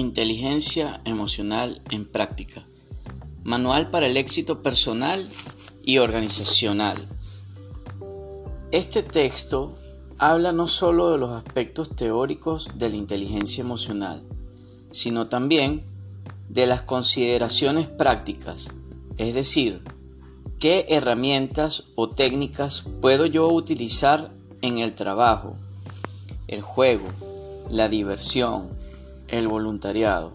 Inteligencia emocional en práctica. Manual para el éxito personal y organizacional. Este texto habla no solo de los aspectos teóricos de la inteligencia emocional, sino también de las consideraciones prácticas, es decir, qué herramientas o técnicas puedo yo utilizar en el trabajo, el juego, la diversión, el voluntariado.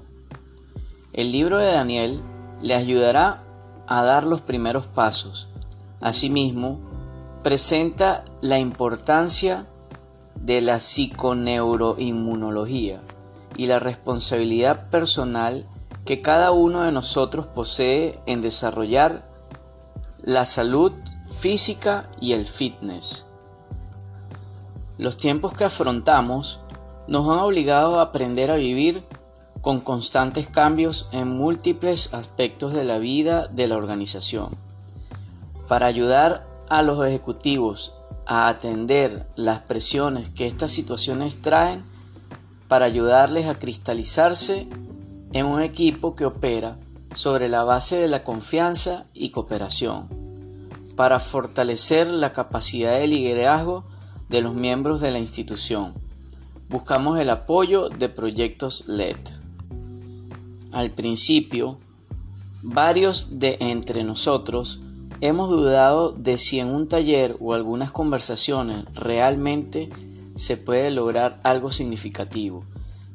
El libro de Daniel le ayudará a dar los primeros pasos. Asimismo, presenta la importancia de la psiconeuroinmunología y la responsabilidad personal que cada uno de nosotros posee en desarrollar la salud física y el fitness. Los tiempos que afrontamos nos han obligado a aprender a vivir con constantes cambios en múltiples aspectos de la vida de la organización. Para ayudar a los ejecutivos a atender las presiones que estas situaciones traen, para ayudarles a cristalizarse en un equipo que opera sobre la base de la confianza y cooperación, para fortalecer la capacidad de liderazgo de los miembros de la institución buscamos el apoyo de proyectos LED. Al principio, varios de entre nosotros hemos dudado de si en un taller o algunas conversaciones realmente se puede lograr algo significativo.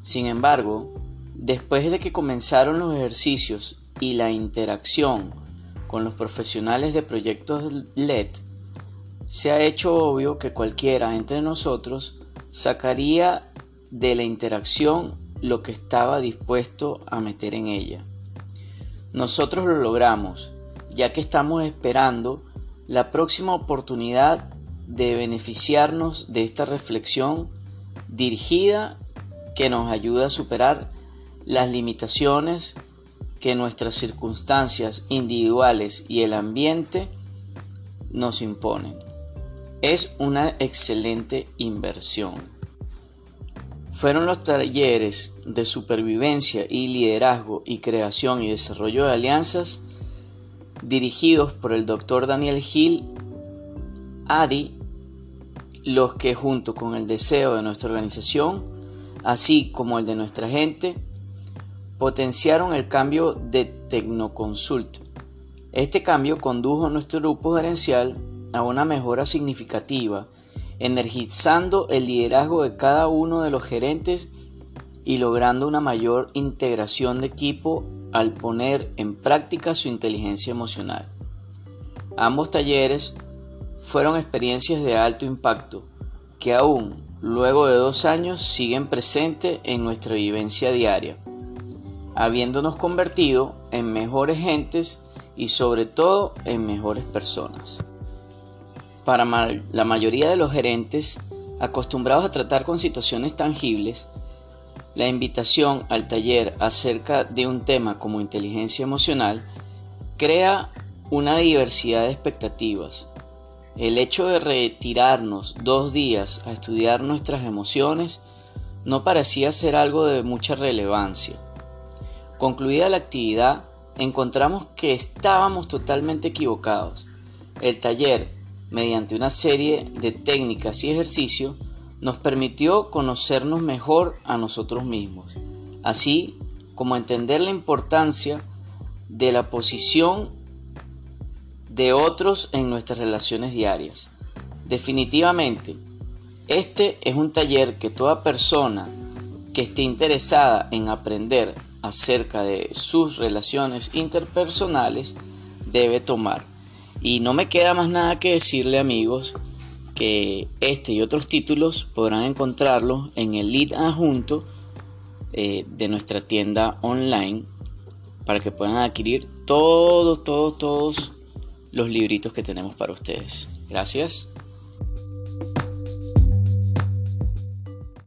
Sin embargo, después de que comenzaron los ejercicios y la interacción con los profesionales de proyectos LED, se ha hecho obvio que cualquiera entre nosotros sacaría de la interacción lo que estaba dispuesto a meter en ella. Nosotros lo logramos, ya que estamos esperando la próxima oportunidad de beneficiarnos de esta reflexión dirigida que nos ayuda a superar las limitaciones que nuestras circunstancias individuales y el ambiente nos imponen es una excelente inversión. Fueron los talleres de supervivencia y liderazgo y creación y desarrollo de alianzas dirigidos por el doctor Daniel Gil Adi los que junto con el deseo de nuestra organización, así como el de nuestra gente, potenciaron el cambio de Tecnoconsult. Este cambio condujo a nuestro grupo gerencial a una mejora significativa, energizando el liderazgo de cada uno de los gerentes y logrando una mayor integración de equipo al poner en práctica su inteligencia emocional. Ambos talleres fueron experiencias de alto impacto que aún luego de dos años siguen presentes en nuestra vivencia diaria, habiéndonos convertido en mejores gentes y sobre todo en mejores personas. Para la mayoría de los gerentes acostumbrados a tratar con situaciones tangibles, la invitación al taller acerca de un tema como inteligencia emocional crea una diversidad de expectativas. El hecho de retirarnos dos días a estudiar nuestras emociones no parecía ser algo de mucha relevancia. Concluida la actividad, encontramos que estábamos totalmente equivocados. El taller mediante una serie de técnicas y ejercicios, nos permitió conocernos mejor a nosotros mismos, así como entender la importancia de la posición de otros en nuestras relaciones diarias. Definitivamente, este es un taller que toda persona que esté interesada en aprender acerca de sus relaciones interpersonales debe tomar. Y no me queda más nada que decirle amigos que este y otros títulos podrán encontrarlos en el lead adjunto eh, de nuestra tienda online para que puedan adquirir todos, todos, todos los libritos que tenemos para ustedes. Gracias.